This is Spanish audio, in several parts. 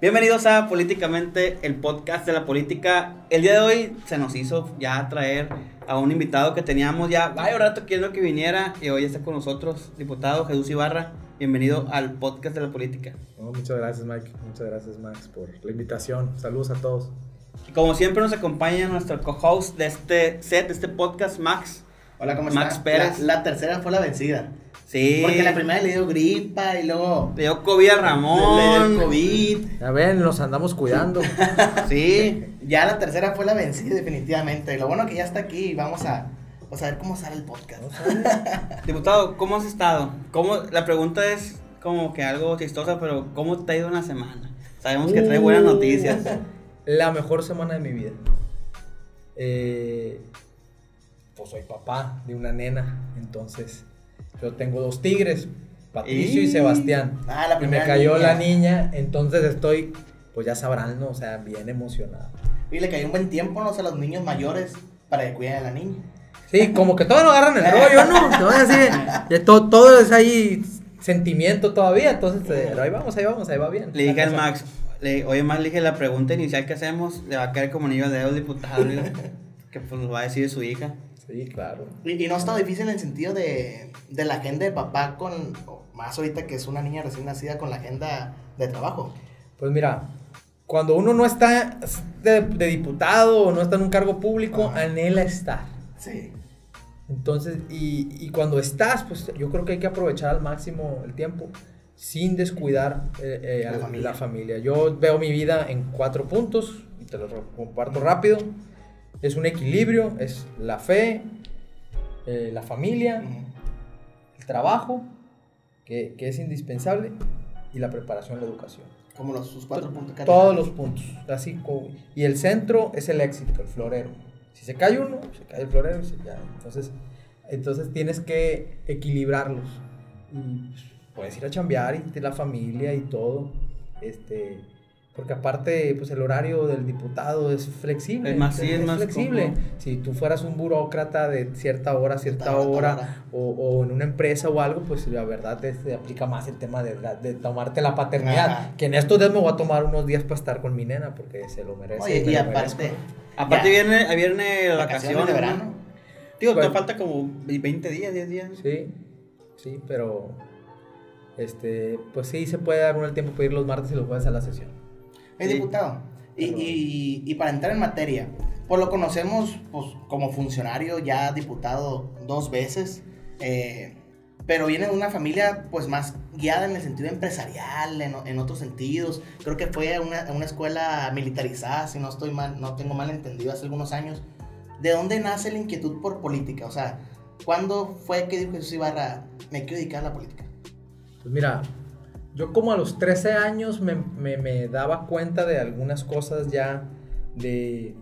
Bienvenidos a Políticamente, el podcast de la política. El día de hoy se nos hizo ya traer a un invitado que teníamos ya varios rato queriendo que viniera y hoy está con nosotros, diputado Jesús Ibarra. Bienvenido al podcast de la política. muchas gracias Mike, muchas gracias Max por la invitación. Saludos a todos. Y como siempre nos acompaña nuestro co-host de este set, de este podcast, Max. Hola, ¿cómo Max Pérez. La, la tercera fue la vencida. Sí. Porque la primera le dio gripa y luego. Le dio COVID a Ramón. Le dio COVID. Ya ven, nos andamos cuidando. sí. Ya la tercera fue la vencida, definitivamente. Y lo bueno que ya está aquí y vamos a, vamos a ver cómo sale el podcast. Diputado, ¿cómo has estado? ¿Cómo, la pregunta es como que algo chistosa, pero ¿cómo te ha ido una semana? Sabemos que trae buenas noticias. La mejor semana de mi vida. Eh, pues soy papá de una nena, entonces yo tengo dos tigres, Patricio y, Y- Sebastián. Ah, la y me primera cayó niña. la niña, entonces estoy, pues ya sabrán, ¿no? O sea, bien emocionado. Y le cayó un buen tiempo, ¿no? O sea, los niños mayores para que cuiden a la niña. Sí, como que todavía no agarran el rollo, ¿no? Todavía así, todo, todo es ahí sentimiento todavía, entonces eh, pero ahí vamos, ahí vamos, ahí va bien. Le dije al. Max, le, oye Max, le dije la pregunta inicial que hacemos, le va a caer como niño de dedo diputado, que pues lo va a decir su hija. Sí, claro. Y, y no está difícil en el sentido de, de la agenda de papá con. Más ahorita que es una niña recién nacida con la agenda de trabajo. Pues mira, cuando uno no está de, de diputado o no está en un cargo público, Ajá. anhela estar. Sí. Entonces, y, y cuando estás, pues yo creo que hay que aprovechar al máximo el tiempo sin descuidar eh, eh, La a la, familia. familia. Yo veo mi vida en cuatro puntos y te los ro- comparto rápido. Es un equilibrio, es la fe, eh, la familia, el trabajo, que, que es indispensable, y la preparación, la educación. Como los, sus cuatro puntos Todos los puntos, así como, y el centro es el éxito, el florero. Si se cae uno, se cae el florero y se cae. Entonces, entonces tienes que equilibrarlos. Y pues, puedes ir a chambear y la familia y todo. Este, porque aparte, pues el horario del diputado es flexible. Es más- sí, es más flexible. Si tú fueras un burócrata de cierta hora, cierta hora, o, o en una empresa o algo, pues la verdad te, te aplica más el tema de, la- de tomarte la paternidad. Ajá. Que en estos días me voy a tomar unos días para estar con mi nena porque se lo merece. Oye, y lo aparte. merezco. Aparte ya, viene, viene la vacación, vacaciones de verano. Digo, Bueno. te falta como 20 días, 10 días. Sí, sí, pero este, pues sí se puede dar uno el tiempo para ir los martes y los jueves a la sesión. Es Sí. diputado. Y, Perdón. y, y para entrar en materia, pues lo conocemos pues, como funcionario, ya diputado dos veces, eh, pero viene de una familia pues más guiada en el sentido empresarial, en, en otros sentidos. Creo que fue a una, a una escuela militarizada, si no estoy mal, no tengo mal entendido, hace algunos años. ¿De dónde nace la inquietud por política? O sea, ¿cuándo fue que dijo Jesús Ibarra, me quiero dedicar a la política? Pues mira, yo como a los 13 años me, me- me daba cuenta de algunas cosas ya de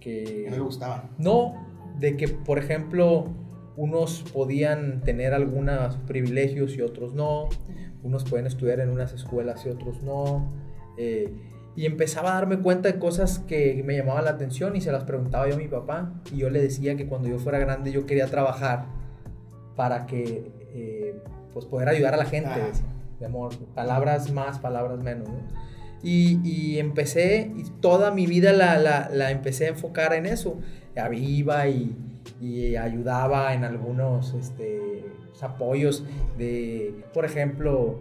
que... No le gustaban. No, de que, por ejemplo, unos podían tener algunos privilegios y otros no. Unos pueden estudiar en unas escuelas y otros no. eh, y empezaba a darme cuenta de cosas que me llamaban la atención y se las preguntaba yo a mi papá. Y yo le decía que cuando yo fuera grande yo quería trabajar para que, eh, pues, poder ayudar a la gente. Ajá. De amor, palabras más, palabras menos. ¿no? Y, y empecé, y toda mi vida la, la, la empecé a enfocar en eso. Iba y, y ayudaba en algunos este, pues, apoyos de, por ejemplo,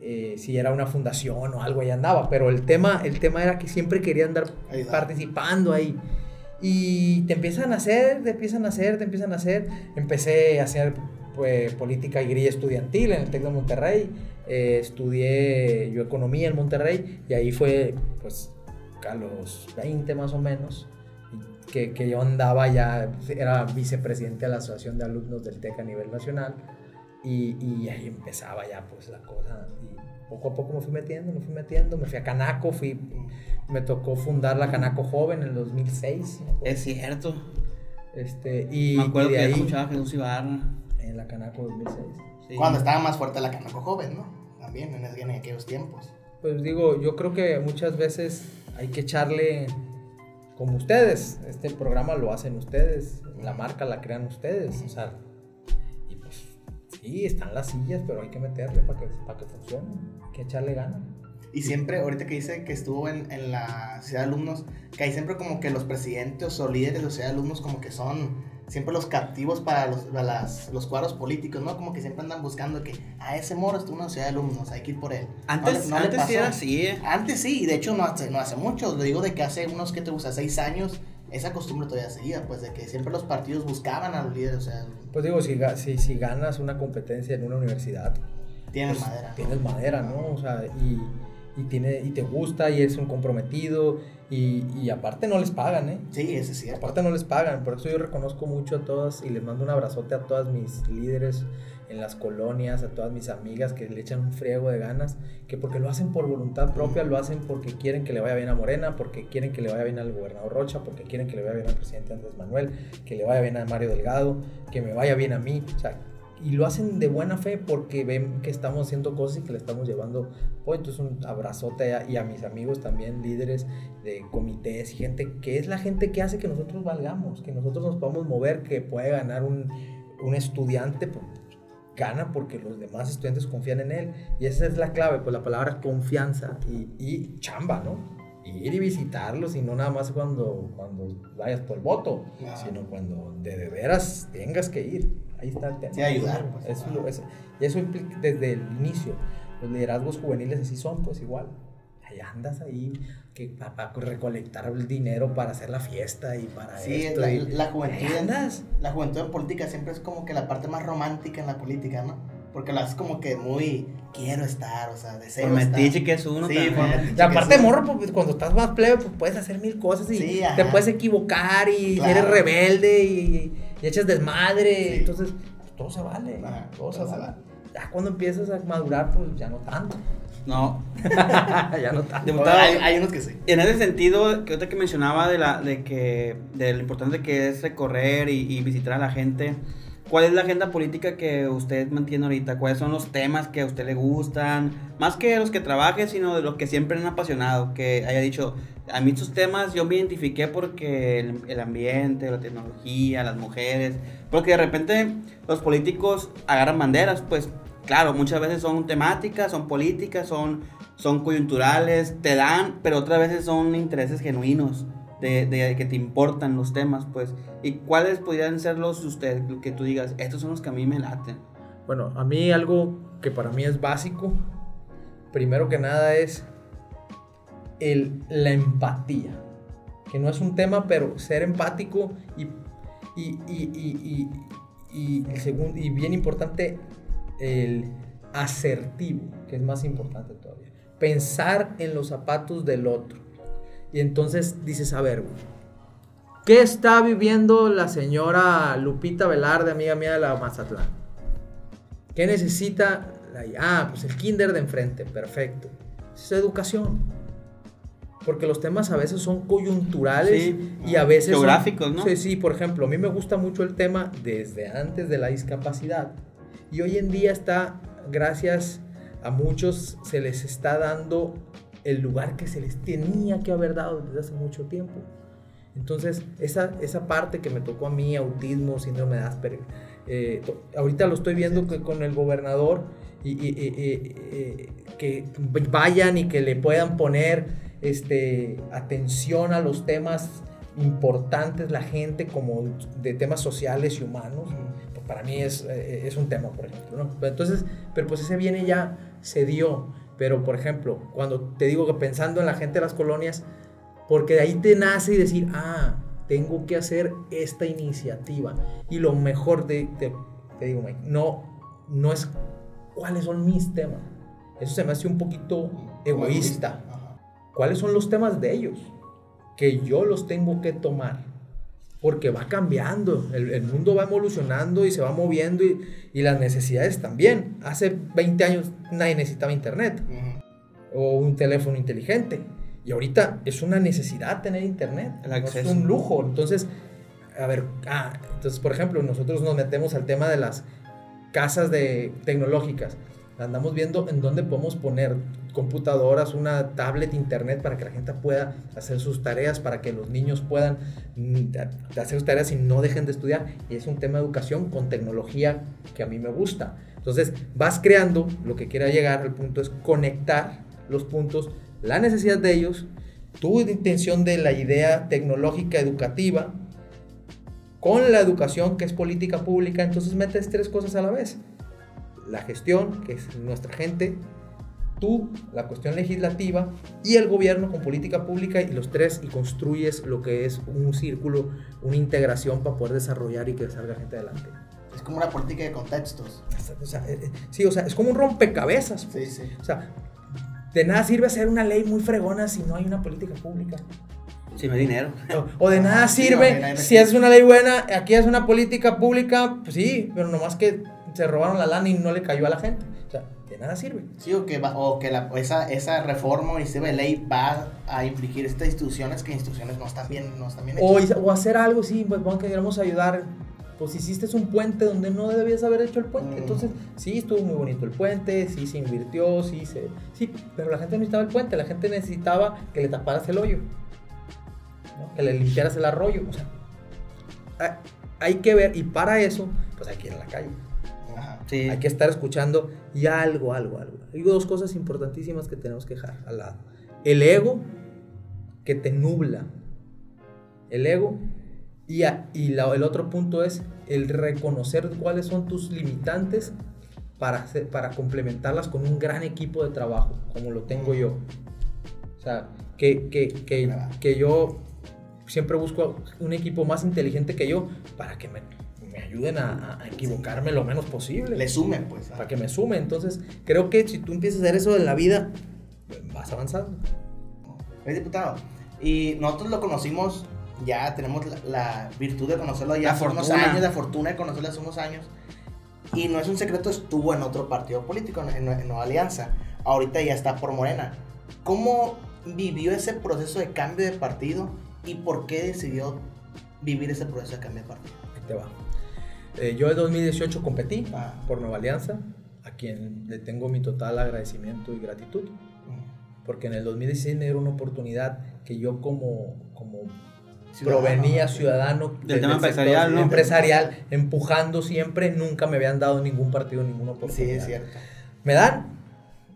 eh, si era una fundación o algo, ahí andaba. Pero el tema, el tema era que siempre quería andar Ayudar. participando ahí. Y te empiezan a hacer, te empiezan a hacer, te empiezan a hacer. Empecé a hacer pues, política y grilla estudiantil en el TEC de Monterrey. Eh, estudié yo economía en Monterrey y ahí fue pues a los 20 más o menos que, que yo andaba ya, era vicepresidente de la Asociación de Alumnos del TEC a nivel nacional y, y ahí empezaba ya pues la cosa y poco a poco me fui metiendo, me fui metiendo, me fui a Canaco, fui, me tocó fundar la Canaco Joven en el 2006. me acuerdo. Es cierto. Este, y, Me acuerdo y de que ahí, escuchaba a Jesús Ibarra. En la Canaco 2006. Sí. Cuando estaba más fuerte la Canaco joven, ¿no? También en, en aquellos tiempos. Pues digo, yo creo que muchas veces hay que echarle, como ustedes, este programa lo hacen ustedes, la marca la crean ustedes, o sea, y pues sí, están las sillas, pero hay que meterle para que, para que funcione, hay que echarle ganas. Y siempre, ahorita que dice que estuvo en, en la ciudad de alumnos, que hay siempre como que los presidentes o líderes de la ciudad de alumnos como que son siempre los captivos para los, para las- los cuadros políticos, ¿no? Como que siempre andan buscando que a ese moro estuvo en la ciudad de alumnos, hay que ir por él. No Antes, no le antes sí era así, ¿eh? Antes sí, y de hecho no hace, no hace mucho, lo digo de que hace unos, que te gusta? Seis años, esa costumbre todavía seguía, pues de que siempre los partidos buscaban a los líderes, o sea, Pues digo, si, si, si ganas una competencia en una universidad, tienen pues, madera. Tienes madera, ¿no? O sea, y, y, tiene, y te gusta y eres un comprometido y, y aparte no les pagan, ¿eh? Sí, ese es cierto. Aparte no les pagan, por eso yo reconozco mucho a todas y les mando un abrazote a todas mis líderes en las colonias, a todas mis amigas que le echan un friego de ganas, que porque lo hacen por voluntad propia, lo hacen porque quieren que le vaya bien a Morena, porque quieren que le vaya bien al gobernador Rocha, porque quieren que le vaya bien al presidente Andrés Manuel, que le vaya bien a Mario Delgado, que me vaya bien a mí, o sea, y lo hacen de buena fe porque ven que estamos haciendo cosas y que le estamos llevando. Pues entonces un abrazote a- y a mis amigos también, líderes de comités y gente que es la gente que hace que nosotros valgamos, que nosotros nos podamos mover, que puede ganar un, un estudiante, pues, gana porque los demás estudiantes confían en él. Y esa es la clave, pues la palabra confianza y, y chamba, ¿no? Ir y visitarlos y no nada más cuando, cuando vayas por el voto, Ajá. sino cuando de, de veras tengas que ir. Ahí está el tema. Sí, ayudar, pues. Eso, lo- eso- y eso implica desde el inicio. Los liderazgos juveniles así son, pues igual. Ahí andas ahí que para recolectar el dinero para hacer la fiesta y para Sí, esto. la, y- la juventud. andas. La juventud en política siempre es como que la parte más romántica en la política, ¿no? Porque la es como que muy quiero estar, o sea, deseo Por estar. metiche que es uno Sí, también. Y aparte, sí. morro, pues, cuando estás más plebe, pues puedes hacer mil cosas y Sí, te puedes equivocar y Claro. eres rebelde y, y echas desmadre. Sí. Entonces, pues, todo se vale. Ajá, todo se todo se vale. vale. Ya cuando empiezas a madurar, pues ya no tanto. No. ya no tanto. Diputado, hay, hay unos que sí. En ese sentido, que ahorita que mencionaba de la de que de lo importante que es recorrer y, y visitar a la gente, ¿cuál es la agenda política que usted mantiene ahorita? ¿Cuáles son los temas que a usted le gustan? Más que los que trabaje, sino de los que siempre han apasionado, que haya dicho, a mí estos temas yo me identifiqué porque el, el ambiente, la tecnología, las mujeres, porque de repente los políticos agarran banderas, pues claro, muchas veces son temáticas, son políticas, son, son coyunturales, te dan, pero otras veces son intereses genuinos de, de que te importan los temas, pues. ¿Y cuáles podrían ser los de usted, lo que tú digas, estos son los que a mí me laten? Bueno, a mí algo que para mí es básico, primero que nada es la empatía. Que no es un tema, pero ser empático y, y, y, y, y, y bien importante, el asertivo, que es más importante todavía. Pensar en los zapatos del otro. Y entonces dices, a ver, ¿qué está viviendo la señora Lupita Velarde, amiga mía de la Mazatlán? ¿Qué necesita? ah, pues el kinder de enfrente, perfecto. Es educación. Porque los temas a veces son coyunturales Sí, y a veces... son- geográficos, ¿no? Sí, sí, por ejemplo, a mí me gusta mucho el tema desde antes de la discapacidad. Y hoy en día está, gracias a muchos, se les está dando el lugar que se les tenía que haber dado desde hace mucho tiempo. Entonces, esa, esa parte que me tocó a mí, autismo, síndrome de Asperger, eh, ahorita lo estoy viendo que con el gobernador y, y- y- y- que vayan y que le puedan poner este, atención a los temas importantes, la gente, como de temas sociales y humanos. Pues para mí es, eh, es un tema, por ejemplo. ¿no? Entonces, pero pues ese viene ya, se dio. Pero, por ejemplo, cuando te digo que pensando en la gente de las colonias, porque de ahí te nace y decir, ah, tengo que hacer esta iniciativa. Y lo mejor de, te, te digo, Mike, no, no es cuáles son mis temas. Eso se me hace un poquito egoísta. ¿Cuáles son los temas de ellos? Que yo los tengo que tomar. Porque va cambiando, el, el mundo va evolucionando y se va moviendo y, y las necesidades también. Hace 20 años nadie necesitaba internet Ujú. o un teléfono inteligente. Y ahorita es una necesidad tener internet. El no es acceso. un lujo. Entonces, a ver, ah, entonces, por ejemplo, nosotros nos metemos al tema de las casas de tecnológicas. Andamos viendo en dónde podemos poner computadoras, una tablet, internet para que la gente pueda hacer sus tareas, para que los niños puedan mm, hacer sus tareas y no dejen de estudiar. Y es un tema de educación con tecnología que a mí me gusta. Entonces vas creando, lo que quiera llegar al punto es conectar los puntos, la necesidad de ellos, tu intención de la idea tecnológica educativa, con la educación que es política pública, entonces metes tres cosas a la vez. La gestión, que es nuestra gente, tú, la cuestión legislativa, y el gobierno con política pública, y los tres, y construyes lo que es un círculo, una integración para poder desarrollar y que salga gente adelante. Es como una política de contextos. O sea, eh, eh, sí, o sea, es como un rompecabezas. Sí, sí. O sea, de nada sirve hacer una ley muy fregona si no hay una política pública. Si no hay dinero. O, o de nada sí, sirve no, no si es una ley buena, aquí es una política pública, pues sí, pero nomás que se robaron la lana y no le cayó a la gente. O nada sirve. Sí, o que, va- o que la- esa, esa reforma o iniciativa de ley va a infligir estas instituciones que instituciones no están bien, no están bien O, hechas. o hacer algo, sí, pues bueno, que queremos ayudar. Pues hiciste un puente donde no debías haber hecho el puente. Mm. Entonces, sí, estuvo muy bonito el puente, sí se invirtió, sí se. Sí, pero la gente no necesitaba el puente, la gente necesitaba que le taparas el hoyo. ¿no? Que le limpiaras el arroyo. O sea, hay- hay que ver, y para eso, pues hay que ir a la calle. Sí. Hay que estar escuchando y algo, algo, algo. Hay dos cosas importantísimas que tenemos que dejar al lado. El ego que te nubla. El ego. Y, a- y la- el otro punto es el reconocer cuáles son tus limitantes para, hacer- para complementarlas con un gran equipo de trabajo, como lo tengo yo. O sea, que, que, que, Claro. que yo siempre busco un equipo más inteligente que yo para que me, me ayuden a, a equivocarme lo menos posible Le sumen, pues. para que me sume. Entonces, creo que si tú empiezas a hacer eso en la vida, vas avanzando. Es diputado. Y nosotros lo conocimos, ya tenemos la, la virtud de conocerlo ya La hace unos años, la fortuna de conocerlo hace unos años. Y no es un secreto, estuvo en otro partido político, en, en Nueva Alianza. Ahorita ya está por Morena. ¿Cómo vivió ese proceso de cambio de partido y por qué decidió vivir ese proceso de cambio de partido? Ahí te va. Eh, yo en 2018 competí Ah. por Nueva Alianza, a quien le tengo mi total agradecimiento y gratitud, porque en el 2016 me dieron una oportunidad que yo como, como Ciudadano. provenía ciudadano Del tema sector empresarial, ¿no? empresarial, empujando siempre, nunca me habían dado ningún partido ninguna Sí, oportunidad. es cierto. Me dan,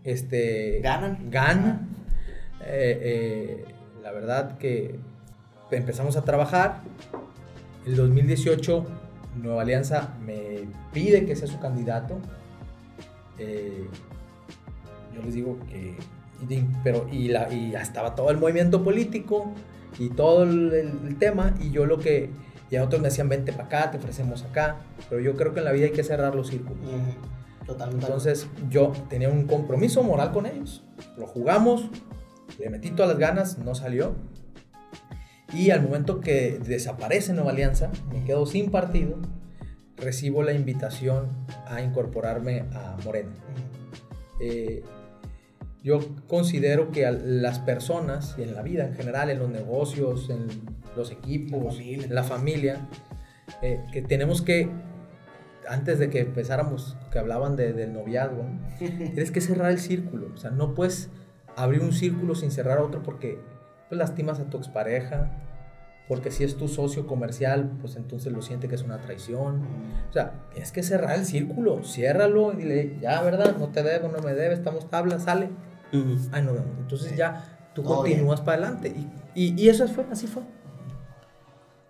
este, Ganan. ganan. Eh, eh, la verdad que empezamos a trabajar. El 2018 Nueva Alianza me pide que sea su candidato. Eh, yo les digo que, y pero y, la, y estaba todo el movimiento político y todo el, tema y yo lo que y a otros me decían vente para acá, te ofrecemos acá, pero yo creo que en la vida hay que cerrar los círculos. Totalmente. Entonces yo tenía un compromiso moral con ellos. Lo jugamos, le metí todas las ganas, no salió. Y al momento que desaparece Nueva Alianza, me quedo sin partido, recibo la invitación a incorporarme a Morena. Eh, yo considero que a las personas y en la vida en general, en los negocios, en los equipos, en la familia, eh, que tenemos que, antes de que empezáramos, que hablaban de- del noviazgo, ¿no? tienes que cerrar el círculo. O sea, no puedes abrir un círculo sin cerrar otro porque pues, lastimas a tu expareja. Porque si es tu socio comercial, pues entonces lo siente que es una traición. O sea, tienes que cerrar el círculo, ciérralo y dile, ya, ¿verdad? No te debo, no me debes, estamos tablas, sale. Ay, no, no. Entonces Sí. ya tú Todo continúas para adelante. Y, y, y eso fue, así fue.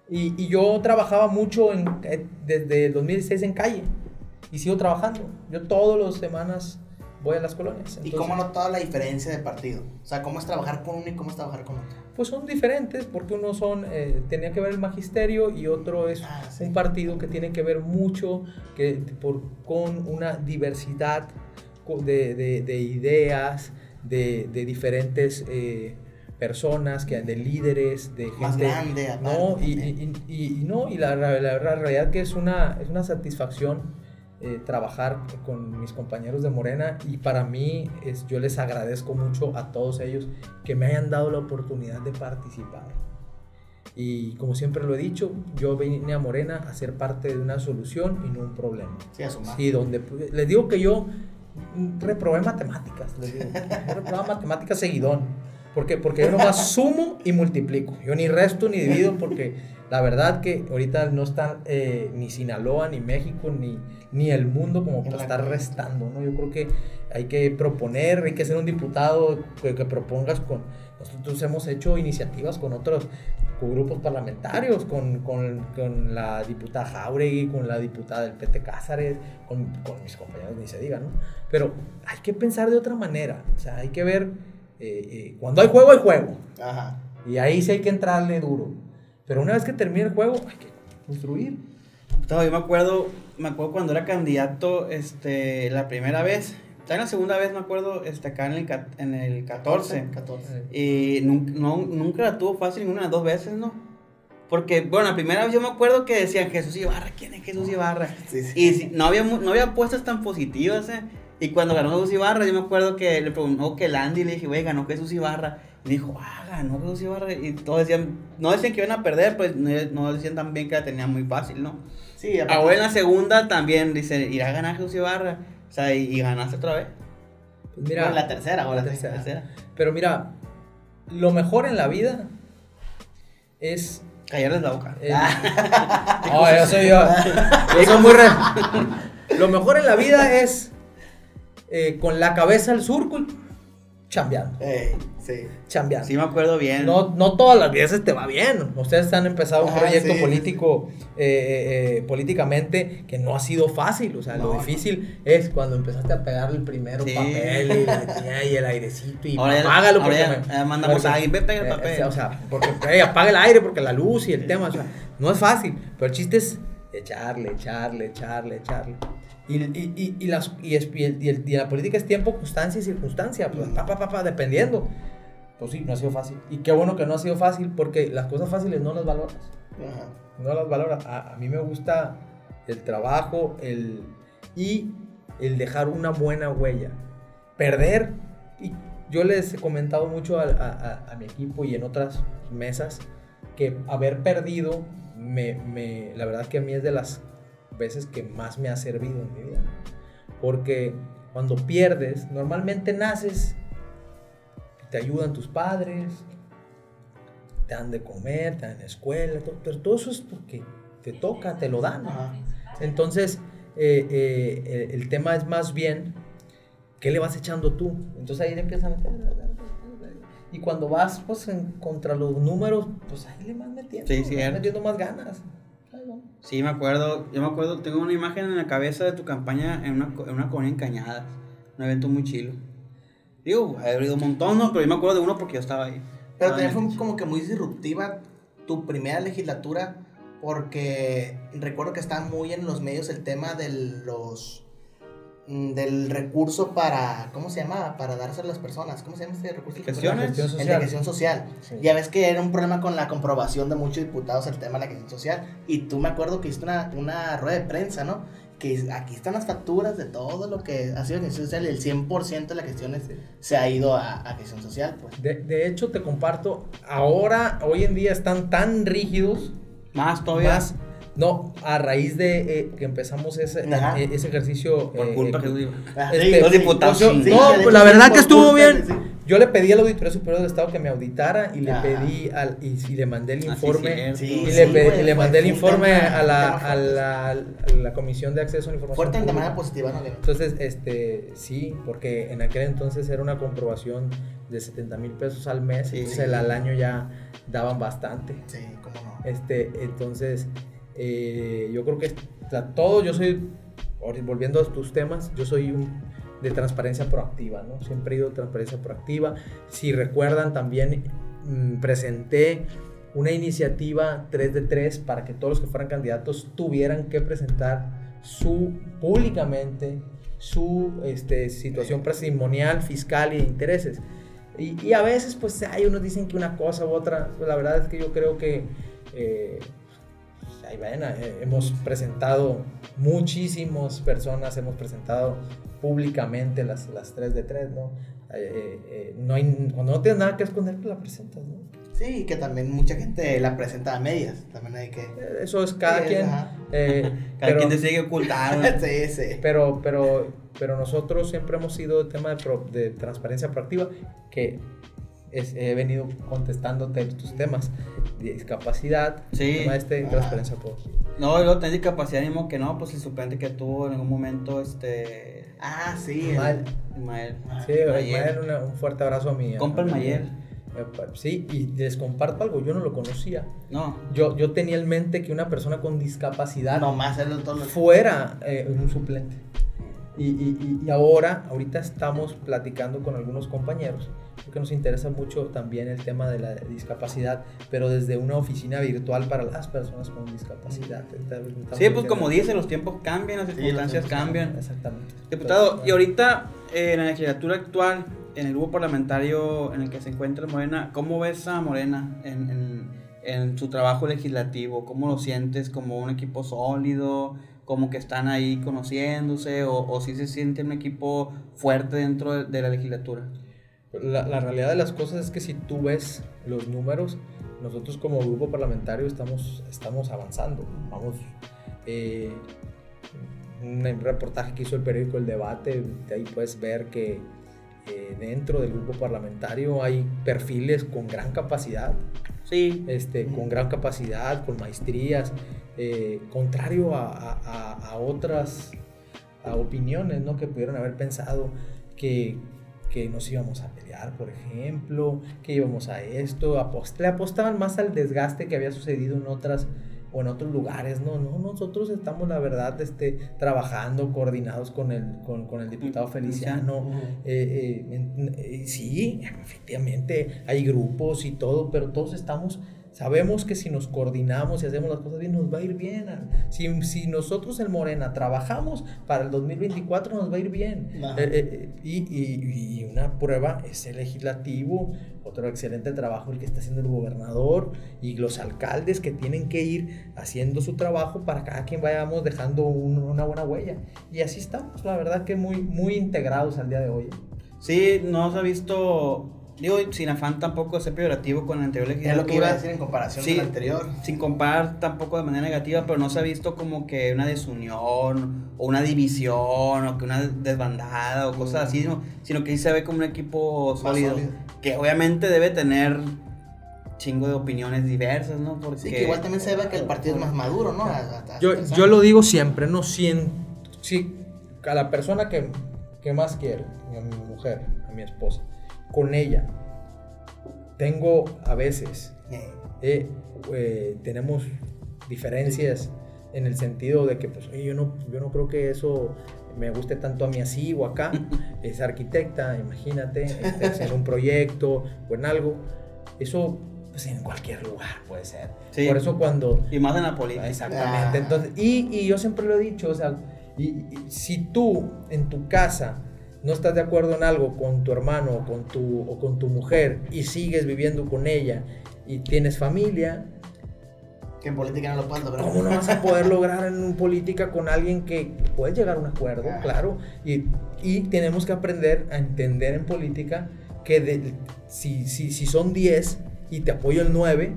Y, y yo trabajaba mucho en, eh, desde el 2016 en calle. Y sigo trabajando. Yo todas las semanas voy a las colonias. ¿Y Entonces, cómo notó la diferencia de partido? O sea, ¿cómo es trabajar con uno y cómo es trabajar con otro? Pues son diferentes porque uno son, eh, tenía que ver el magisterio y otro es Ah, sí. un partido que tiene que ver mucho que, por, con una diversidad de, de- de ideas, de, de diferentes eh, personas, que, de líderes, de gente... Más grande, aparte No, y, y- y- y no, y la, la- la realidad que es una, es una satisfacción eh, trabajar con mis compañeros de Morena y para mí es, yo les agradezco mucho a todos ellos que me hayan dado la oportunidad de participar. Y como siempre lo he dicho, yo vine a Morena a ser parte de una solución y no un problema. Sí, a sumar. Sí, donde les digo que yo reprobé matemáticas, les digo, reprobaba matemáticas seguidón, ¿Por qué? Porque yo nomás sumo y multiplico. Yo ni resto ni divido porque la verdad que ahorita no están eh, ni Sinaloa, ni México, ni, ni el mundo como para estar restando, ¿no? Yo creo que hay que proponer, hay que ser un diputado que, que propongas con... Nosotros hemos hecho iniciativas con otros con grupos parlamentarios, con, con, con, la diputada Jauregui, con la diputada del PT Cázares, con, con, mis compañeros, ni se diga, ¿no? Pero hay que pensar de otra manera, o sea, hay que ver, eh, eh, cuando hay juego, hay juego. Ajá. Y ahí sí hay que entrarle duro. Pero una vez que termine el juego, hay que construir. yo me acuerdo, me acuerdo cuando era candidato, este, la primera vez, en la segunda vez, me acuerdo, este, acá en el, en el 14. 14. Y nunca, no, nunca la tuvo fácil ninguna de las dos veces, ¿no? Porque, bueno, la primera vez yo me acuerdo que decían Jesús Ibarra, ¿quién es Jesús Ibarra? Sí, sí. Y no, había, no había puestas tan positivas, ¿eh? Y cuando ganó Jesús Ibarra, yo me acuerdo que le preguntó que Landy le dije, güey, ganó Jesús Ibarra. Y dijo, ah, ganó Jesús Ibarra. Y todos decían, no decían que iban a perder, pues no, decían también que la tenían muy fácil, ¿no? Sí, Ahora en la segunda también dice, irá a ganar Jesús Ibarra. O sea, y, y ganaste otra vez. Pues mira, la tercera, o la, tercera. Pero mira, lo mejor en la vida es. Callarles la boca. no, yo soy yo. Yo muy re... Lo mejor en la vida es eh, con la cabeza al surco chambeando. sí. Chambeando. Sí, me acuerdo bien. No, no todas las veces te va bien. Ustedes han empezado un proyecto político, eh, eh, políticamente, que no ha sido fácil. O sea, lo difícil es cuando empezaste a pegar el primero papel y, y, el airecito y apágalo porque me, mandamos a alguien, ve, pega el papel. o sea, porque apaga el aire porque la luz y el tema, o sea, no es fácil. Pero el chiste es echarle, echarle, echarle, echarle. Y, y, y, las, y, y, la política es tiempo, constancia y circunstancia, pues, pa, pa, pa, dependiendo. Pues sí, no ha sido fácil. Y qué bueno que no ha sido fácil porque las cosas fáciles no las valoras. No las valoras. A, a, mí me gusta el trabajo el, y el dejar una buena huella. Perder, y yo les he comentado mucho a, a, a mi equipo y en otras mesas que haber perdido, me, me, la verdad que a mí es de las veces que más me ha servido en mi vida. Porque cuando pierdes, normalmente naces, te ayudan tus padres, te dan de comer, te dan escuela, pero todo eso es porque te toca, te lo dan. Entonces, eh, eh, el tema es más bien, ¿qué le vas echando tú? Entonces ahí le empiezas a meter. Y cuando vas pues, en, contra los números, pues ahí le vas metiendo, sí, metiendo más ganas. Sí, me acuerdo, yo me acuerdo, tengo una imagen en la cabeza de tu campaña en una, en una colonia en Cañadas, un evento muy chilo. Digo, he habido un montón, ¿no? Pero yo me acuerdo de uno porque yo estaba ahí. Pero también fue como que muy disruptiva tu primera legislatura, porque recuerdo que estaba muy en los medios el tema de los del recurso para, ¿cómo se llama? Para darse a las personas. ¿Cómo se llama este recurso? Gestiones. Gestión social. En gestión social. Ya ves que era un problema con la comprobación de muchos diputados el tema de la gestión social. Y tú me acuerdo que hiciste una, una rueda de prensa, ¿no? Que aquí están las facturas de todo lo que ha sido gestión social y el 100% de las gestiones se ha ido a, a gestión social. Pues. De, de, hecho, te comparto, ahora, hoy en día están tan rígidos. Más todavía. Más, no, a raíz de eh, que empezamos ese, eh, ese ejercicio. Por eh, culpa que este, los diputados. no, pues la verdad que estuvo bien. Yo le pedí a la Auditoría Superior del Estado que me auditara y le pedí al, y, le mandé el informe. y le, le mandé el informe a la, a, la, a la, Comisión de Acceso a la Información. Fuerte de manera positiva, ¿no? Entonces, este, sí, porque en aquel entonces era una comprobación de 70 mil pesos al mes. entonces, al año ya daban bastante. Sí, cómo no. Este, entonces. Eh, yo creo que todo, yo soy, volviendo a tus temas, yo soy un, de transparencia proactiva, ¿no? Siempre he ido transparencia proactiva. Si recuerdan, también mm, presenté una iniciativa 3 de 3 para que todos los que fueran candidatos tuvieran que presentar su públicamente su este, situación patrimonial, fiscal y de intereses. Y, y, a veces pues hay unos dicen que una cosa u otra, la verdad es que yo creo que eh, ahí eh, hemos presentado muchísimas personas, hemos presentado públicamente las, las 3 de 3, ¿no? Eh, eh, no hay, no tienes nada que esconder, pues la presentas, ¿no? Sí, que también mucha gente la presenta a medias, también hay que... Eso es cada quien. cada quien decide ocultar. sí, sí. Pero, pero, pero nosotros siempre hemos sido el tema de, de transparencia proactiva, que es- he venido contestándote tus temas. Discapacidad, Sí. tema este, Ah. transparencia por... No, luego tenés discapacidad, mismo que no, pues el suplente que tuvo en algún momento, este. Ah, sí. Mal. Ismael. Sí, Mayer. Ismael, una- un fuerte abrazo a mi... Compa el. Eh, Sí, y les comparto algo, yo no lo conocía. No. Yo, yo tenía en mente que una persona con discapacidad Nomás él todo lo fuera eh, un suplente. Y- y- y ahora, ahorita estamos platicando con algunos compañeros, porque nos interesa mucho también el tema de la discapacidad, pero desde una oficina virtual para las personas con discapacidad. Sí, pues como dice, los tiempos cambian, las circunstancias cambian. Exactamente. Diputado, y ahorita eh, en la legislatura actual, en el grupo parlamentario en el que se encuentra Morena, ¿cómo ves a Morena en, en- en su trabajo legislativo? ¿Cómo lo sientes? ¿Como un equipo sólido? ¿Como que están ahí conociéndose? ¿O, o si se siente un equipo fuerte dentro de, de la legislatura? La, la realidad de las cosas es que si tú ves los números, nosotros como grupo parlamentario estamos, estamos avanzando. Vamos, eh, un reportaje que hizo el periódico El Debate, de ahí puedes ver que eh, dentro del grupo parlamentario hay perfiles con gran capacidad, Sí, este, con gran capacidad, con maestrías, eh, contrario a, a- a- a otras a opiniones ¿no? que pudieron haber pensado que, que nos íbamos a pelear, por ejemplo, que íbamos a esto, apost- le apostaban más al desgaste que había sucedido en otras o en otros lugares, no, no, nosotros estamos la verdad este, trabajando, coordinados con el, con, con el diputado Feliciano, Ujú. eh, eh, eh, sí, efectivamente, hay grupos y todo, pero todos estamos, sabemos que si nos coordinamos y hacemos las cosas bien, nos va a ir bien. Si, si nosotros en Morena trabajamos para el 2024, nos va a ir bien. Eh, eh, y, y- y una prueba es el legislativo, otro excelente trabajo el que está haciendo el gobernador y los alcaldes que tienen que ir haciendo su trabajo para cada quien vayamos dejando un- una buena huella. Y así estamos, la verdad que muy, muy integrados al día de hoy. sí, no se ha visto, digo, sin afán tampoco de ser peyorativo con la anterior Es legislatura. lo que iba a decir en comparación Sí. con la anterior. sin comparar tampoco de manera negativa, pero no se ha visto como que una desunión o una división o que una desbandada o cosas así, sino, sino que sí se ve como un equipo sólido, sólido. que obviamente debe tener chingo de opiniones diversas, ¿no? Porque Sí, que igual también se ve que el partido es más maduro, ¿no? A- a- a- Yo, yo lo digo siempre, no siento. Sí, a la persona que, que más quiero, a mi mujer, a mi esposa, con ella, tengo a veces, Eh, eh, eh, tenemos diferencias en el sentido de que, pues, yo no, yo no creo que eso me guste tanto a mí así o acá. Es arquitecta, imagínate, este, hacer un proyecto o en algo. Eso, pues, en cualquier lugar puede ser. Sí. Por eso cuando y más en la política. Exactamente. Ah. Entonces, y, y yo siempre lo he dicho, o sea, y, y si tú en tu casa no estás de acuerdo en algo con tu hermano o con tu, o con tu mujer y sigues viviendo con ella y tienes familia, que en política no lo puedes lograr. ¿cómo no vas a poder lograr en política con alguien que puedes llegar a un acuerdo? Ah. Claro. Y, y tenemos que aprender a entender en política que de- si, si, si son 10 y te apoyo el 9,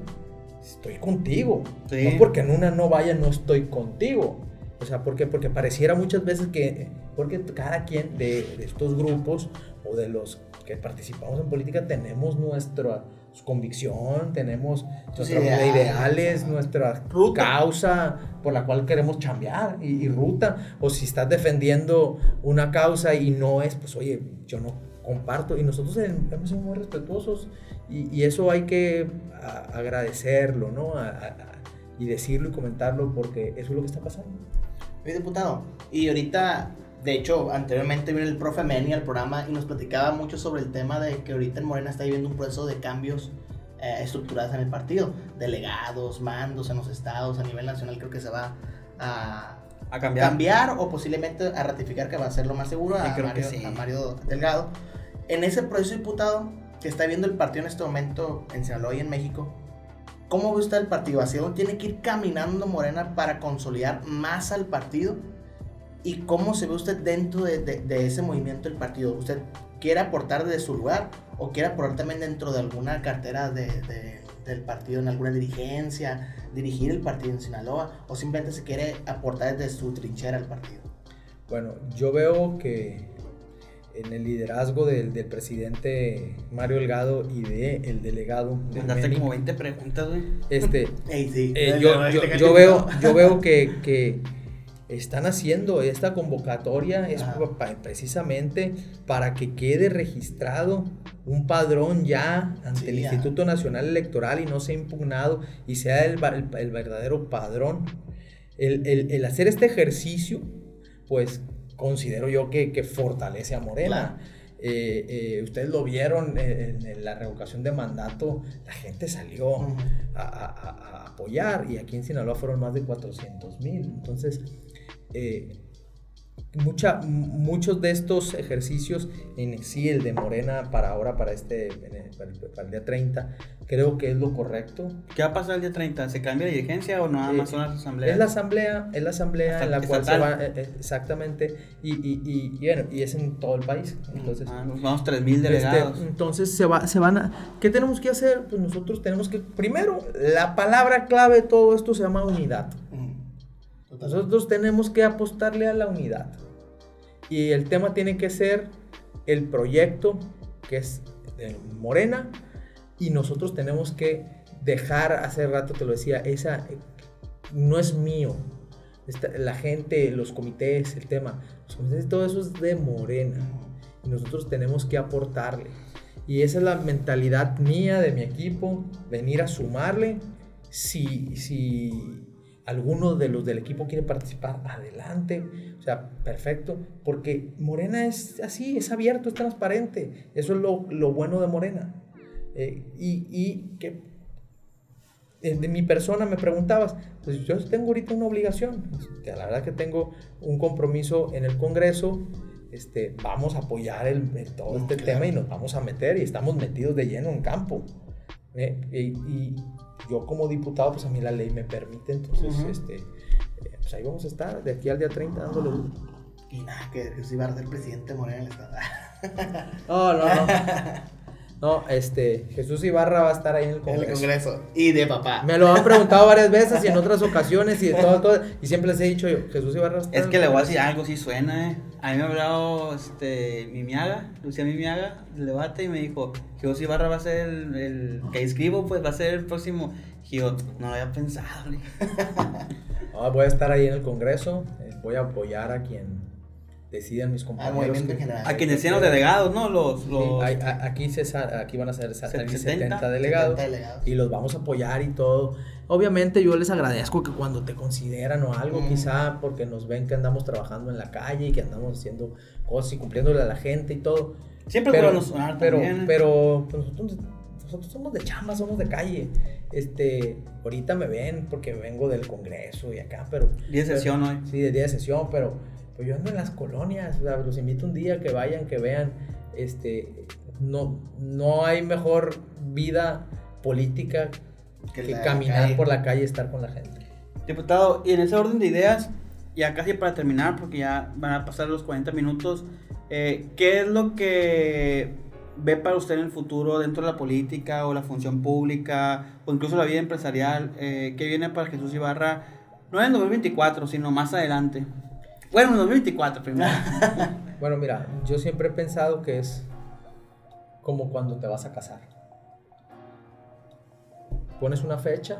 estoy contigo. Sí. No porque en una no vaya, no estoy contigo. O sea, ¿por qué? Porque pareciera muchas veces que, porque cada quien de, de estos grupos o de los que participamos en política tenemos nuestra convicción, tenemos nuestros ideales, ideales, nuestra Ruta. causa por la cual queremos chambear y, y ruta. O si estás defendiendo una causa y no es, pues oye, yo no comparto. Y nosotros hemos sido muy respetuosos y, y eso hay que a- agradecerlo, ¿no? A- a- y decirlo y comentarlo porque eso es lo que está pasando. Oye, diputado, y ahorita, de hecho, anteriormente vino el profe Meni al programa y nos platicaba mucho sobre el tema de que ahorita en Morena está viviendo un proceso de cambios eh, estructurados en el partido. Delegados, mandos en los estados, a nivel nacional creo que se va a A cambiar. cambiar o posiblemente a ratificar que va a ser lo más seguro que sí. a Mario Delgado. En ese proceso, diputado, que está viendo el partido en este momento en Sinaloa y en México, ¿cómo ve usted el partido? ¿Hacia dónde tiene que ir caminando Morena para consolidar más al partido? ¿Y cómo se ve usted dentro de, de- de ese movimiento del partido? ¿Usted quiere aportar desde su lugar o quiere aportar también dentro de alguna cartera de- de- del partido, en alguna dirigencia, dirigir el partido en Sinaloa? ¿O simplemente se quiere aportar desde su trinchera al partido? Bueno, yo veo que en el liderazgo del, del presidente Mario Delgado y del el delegado. del Mandaste como 20 preguntas, güey. Este, sí. eh, yo, yo- yo veo, yo veo que, que están haciendo esta convocatoria es precisamente para que quede registrado un padrón ya ante Sí, el ya. Instituto Nacional Electoral y no sea impugnado y sea el, va- el- el verdadero padrón. El, hacer este ejercicio, pues considero yo que, que fortalece a Morena. Eh, eh, ustedes lo vieron en, en la revocación de mandato, la gente salió a- a apoyar y aquí en Sinaloa fueron más de 400 mil. Entonces, eh, mucha, muchos de estos ejercicios, en sí el de Morena para ahora, para este, para el, para el día 30, creo que es lo correcto. ¿Qué va a pasar el día 30? ¿Se cambia la dirigencia o nada Eh, más son las asambleas? Es la asamblea, es la asamblea en la cual se va, eh, eh, exactamente, y, y, y, y bueno, y es en todo el país. Entonces, Ah, nos vamos 3000 Este, delegados. entonces se, va, se van a... ¿Qué tenemos que hacer? Pues nosotros tenemos que... Primero, la palabra clave de todo esto se llama unidad. Ujú. Nosotros tenemos que apostarle a la unidad. Y el tema tiene que ser el proyecto que es de Morena y nosotros tenemos que dejar, hace rato te lo decía, esa no es mío. Esta- la gente, los comités, el tema, los comités, todo eso es de Morena y nosotros tenemos que aportarle. Y esa es la mentalidad mía, de mi equipo, venir a sumarle. Si, si alguno de los del equipo quiere participar, adelante. O sea, perfecto. Porque Morena es así, es abierto, es transparente. Eso es lo, lo bueno de Morena. Eh, y, y que eh, de mi persona me preguntabas, pues yo tengo ahorita una obligación, que la verdad que tengo un compromiso en el Congreso, este, vamos a apoyar el, el- todo Mm, este claro. tema y nos vamos a meter y estamos metidos de lleno en campo. ¿Eh? Y, y yo como diputado, pues a mí la ley me permite, entonces, este, eh, pues ahí vamos a estar de aquí al día 30 dándole duro. Y nada, que Jesús iba a ser presidente de Morena del Estado. No, no, no. No, este, Jesús Ibarra va a estar ahí en el En Congreso. el Congreso. Y de papá. Me lo han preguntado varias veces y en otras ocasiones y de todo, todo. Y siempre les he dicho yo, Jesús Ibarra está Es en que le voy a decir algo, sí suena, eh. A mí me ha hablado este, Mimiaga, Lucía Mimiaga, del debate, y me dijo, Jesús Ibarra va a ser el, el que escribo, pues va a ser el próximo. Y yo, no lo había pensado. No, voy a estar ahí en el Congreso. eh, Voy a apoyar a quien decidan mis Al compañeros. movimiento en que- general. A quienes decían los delegados, ¿no? Los, Sí, los... hay- a- aquí, se, aquí van a ser sa- salir 70 70 delegados 70 delegados. y los vamos a apoyar y todo. Obviamente yo les agradezco que cuando te consideran o algo, Mm. quizá porque nos ven que andamos trabajando en la calle y que andamos haciendo cosas y cumpliéndole a la gente y todo. Siempre pero, fueron sonar pero, también, eh. pero pues, nosotros, nosotros somos de chamba, somos de calle. Este, ahorita me ven porque vengo del Congreso y acá, pero... Día de sesión hoy. Sí, de día de sesión, pero pues yo ando en las colonias, o sea, los invito un día que vayan, que vean, este, no, no hay mejor vida política Que caminar calle. por la calle y estar con la gente. Diputado, y en ese orden de ideas, ya casi para terminar, porque ya van a pasar los 40 minutos, eh, ¿qué es lo que ve para usted en el futuro dentro de la política o la función pública o incluso la vida empresarial? Eh, ¿Qué viene para Jesús Ibarra? No en el 2024, sino más adelante. Bueno, en el 2024 primero. Bueno, mira, yo siempre he pensado que es como cuando te vas a casar. Pones una fecha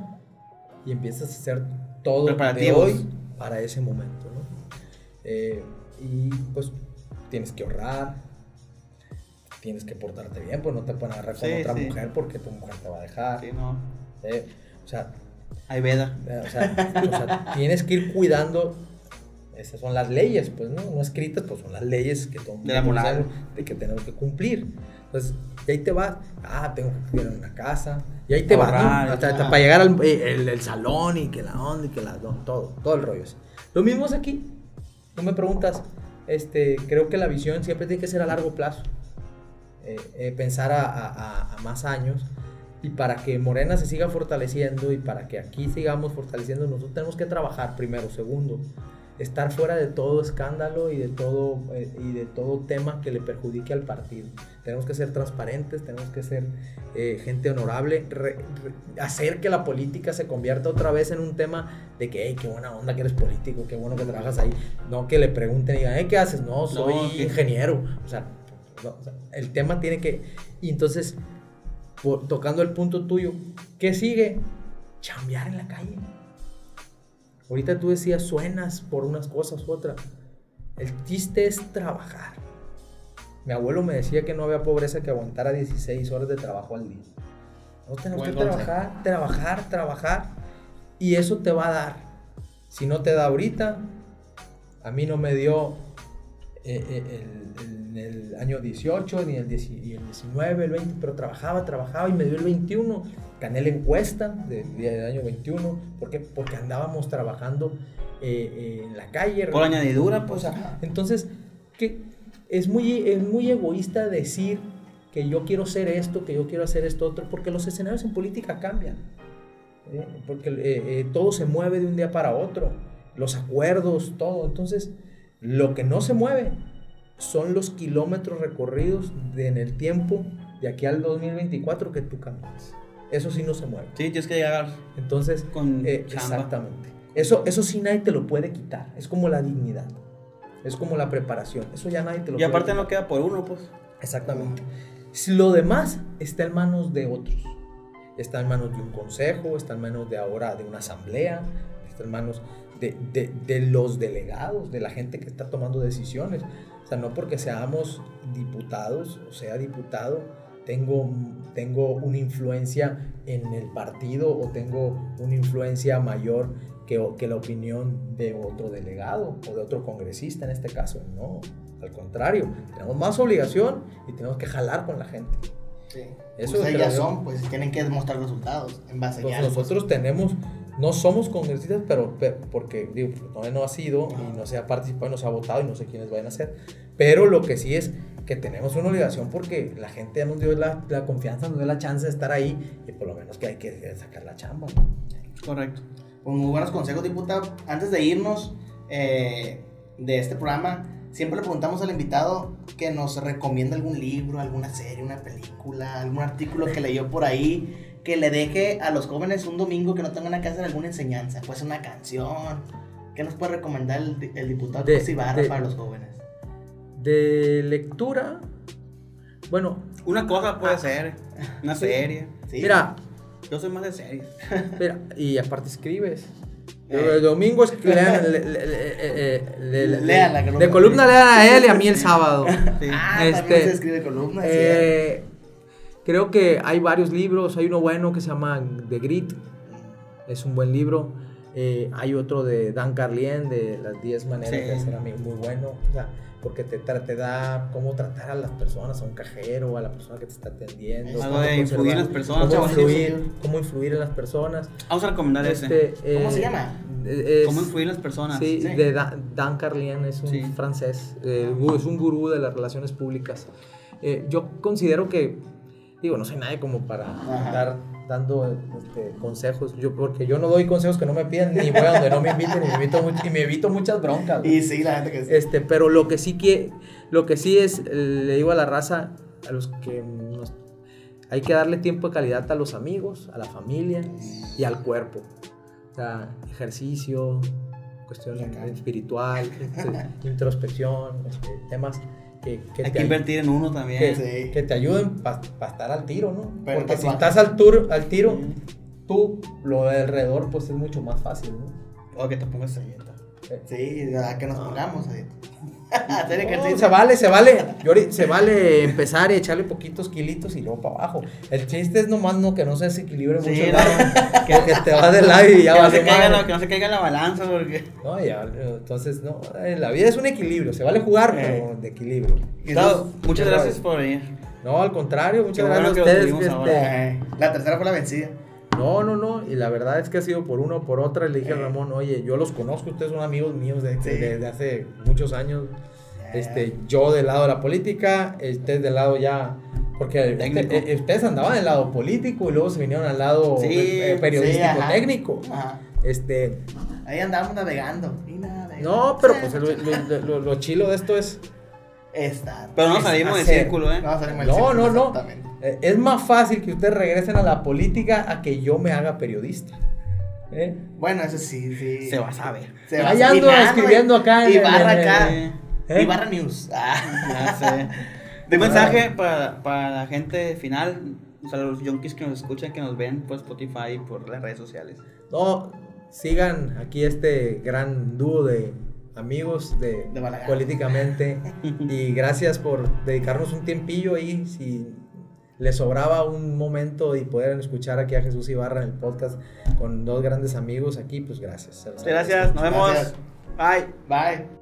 y empiezas a hacer todo de hoy para ese momento, ¿no? Eh, y pues tienes que ahorrar, tienes que portarte bien, pues no te pueden agarrar con Sí, otra sí. mujer porque tu mujer te va a dejar. Sí, no. eh, o sea, Hay veda. eh, o sea, o sea, tienes que ir cuidando. Esas son las leyes, pues, ¿no? No escritas, pues son las leyes que De la moral. de que tenemos que cumplir. Entonces, y ahí te vas, ah, tengo que cuidar una casa, y ahí te vas, ¿no? Hasta, hasta para llegar al eh, el, el salón y que la onda y que la todo, todo el rollo. ese. Lo mismo es aquí. Tú me preguntas, este, creo que la visión siempre tiene que ser a largo plazo. Eh, eh, pensar a- a- a más años. Y para que Morena se siga fortaleciendo y para que aquí sigamos fortaleciendo, nosotros tenemos que trabajar primero. Segundo, estar fuera de todo escándalo y de todo, eh, y de todo tema que le perjudique al partido. Tenemos que ser transparentes, tenemos que ser eh, gente honorable, re- re- hacer que la política se convierta otra vez en un tema de que, hey, qué buena onda que eres político, qué bueno que trabajas ahí. No que le pregunten y digan, hey, ¿qué haces? No, soy ingeniero. O sea, No, o sea, el tema tiene que... Y entonces, por- tocando el punto tuyo, ¿qué sigue? Chambear en la calle. Ahorita tú decías, suenas por unas cosas u otras. El chiste es trabajar. Mi abuelo me decía que no había pobreza que aguantara 16 horas de trabajo al día. No tenemos Buen que trabajar, trabajar, trabajar. Y eso te va a dar. Si no te da ahorita, a mí no me dio eh, eh, el, el- el año 18, ni el, 10 y el 19, el 20, pero trabajaba, trabajaba y me dio el 21. Gané la encuesta del día del año 21. ¿Por qué? Porque andábamos trabajando eh, eh, en la calle. Por añadidura, pues. Entonces, que es muy, es muy egoísta decir que yo quiero ser esto, que yo quiero hacer esto otro, porque los escenarios en política cambian. ¿eh? Porque eh, eh, todo se mueve de un día para otro. Los acuerdos, todo. Entonces, lo que no se mueve son los kilómetros recorridos de- en el tiempo de aquí al 2024 que tú caminas. Eso sí no se mueve. Sí, tienes que llegar Entonces, con eh, exactamente. Eso, eso sí nadie te lo puede quitar. Es como la dignidad. Es como la preparación. Eso ya nadie te lo Y puede aparte quitar. no queda por uno, pues. Exactamente. Si Lo demás está en manos de otros. Está en manos de un consejo, está en manos de ahora de una asamblea, está en manos de, de- de los delegados, de la gente que está tomando decisiones. O sea, no porque seamos diputados o sea diputado, tengo, tengo una influencia en el partido o tengo una influencia mayor que, que la opinión de otro delegado o de otro congresista en este caso. No, al contrario, tenemos más obligación y tenemos que jalar con la gente. Sí. Eso Ustedes ya son, pues tienen que demostrar resultados en base Pues ya. nosotros tenemos, no somos congresistas, pero pe- porque digo, todavía no ha sido y no se ha participado y no se ha votado y no sé quiénes vayan a ser. Pero lo que sí es que tenemos una obligación porque la gente nos dio la, la confianza, nos dio la chance de estar ahí y por lo menos que hay que sacar la chamba. Correcto. Con muy buenos consejos, diputado. Antes de irnos eh, de este programa, siempre le preguntamos al invitado que nos recomienda algún libro, alguna serie, una película, algún artículo que leyó por ahí, que le deje a los jóvenes un domingo que no tengan que hacer alguna enseñanza, pues una canción. ¿Qué nos puede recomendar el, el diputado De- José Ibarra de- para los jóvenes? De lectura, bueno, Una cosa puede ser. Una serie. Sí. mira, Yo soy más de series. mira, y aparte escribes. Eh. El domingo es que lean, le- le- le- le- le- Lean la columna. de columna lean a él y a mí el sábado. Sí. Ah, este, también se escribe columnas. sí. Eh, creo que hay varios libros. Hay uno bueno que se llama The Grit. Es un buen libro. Eh, hay otro de Dan Carlien de las 10 maneras Sí. de ser amigo. Muy bueno. O sea, porque te, te da cómo tratar a las personas, a un cajero, a la persona que te está atendiendo. Algo de influir en las personas, Cómo influir, cómo influir en las personas. Vamos a recomendar ese. Este, ¿Cómo eh, se llama? es- ¿Cómo influir en las personas? Sí, Sí. de Dan, Dan Carlien es un Sí. francés, eh, es un gurú de las relaciones públicas. Eh, yo considero que, digo, no soy nadie como para estar dando este, consejos, yo, porque yo no doy consejos que no me piden, ni voy a donde no me inviten, y me evito, much- y me evito muchas broncas. güey. Y sí, la gente que sí. Este, pero lo que sí que, lo que sí es, le digo a la raza, a los que nos- hay que darle tiempo de calidad a los amigos, a la familia y al cuerpo. O sea, ejercicio, cuestión espiritual, este, introspección, este, temas que, que Hay te que invertir en uno también. que, Sí. que te ayuden para estar al tiro, ¿no? Pero Porque si estás al, tour, al tiro, Sí. tú, lo de alrededor, pues es mucho más fácil, ¿no? O que te pongas sedienta. Sí, a que nos Ah. pongamos ahí. Hacer No, ejercicio. se vale, se vale. Se vale empezar y echarle poquitos kilitos y luego para abajo. El chiste es nomás no que no se desequilibre Sí, mucho que, que te vas de lado y ya que, no se caiga la, que no se caiga la balanza porque... No, ya, entonces, no, eh, la vida es un equilibrio. Se vale jugar, Eh. pero de equilibrio. Gustavo, muchas gracias por venir. No, al contrario, muchas Qué bueno gracias que a ustedes. este, ahora. La tercera fue la vencida. No, no, no. Y la verdad es que ha sido por uno o por otra. Le dije a Eh. Ramón, oye, yo los conozco, ustedes son amigos míos de, Sí. de- de hace muchos años. Este, yo del lado de la política, ustedes del lado ya. Porque usted- eh, ustedes andaban del lado político y luego se vinieron al lado Sí, eh, periodístico sí, ajá. técnico. Ajá. Este, Ahí andábamos navegando. y navegando. no, pero pues lo, lo- lo- lo chilo de esto es. Esta. Pero no salimos del círculo, ¿eh? No, salimos del No, círculo, no, no. Exactamente. Eh, Es más fácil que ustedes regresen a la política a que yo me haga periodista. ¿Eh? Bueno, eso sí, sí. Se va a saber. Se va ando escribiendo acá en Y barra acá. Eh. Y barra news. Ah. ya sé. Un mensaje para, para la gente final, o sea, los junkies que nos escuchan, que nos ven por Spotify y por las redes sociales. No, sigan aquí este gran dúo de amigos de, De políticamente y gracias por dedicarnos un tiempillo ahí si les sobraba un momento y poder escuchar aquí a Jesús Ibarra en el podcast con dos grandes amigos aquí pues gracias Se los Muchas gracias, nos vemos. Gracias. Bye. Bye.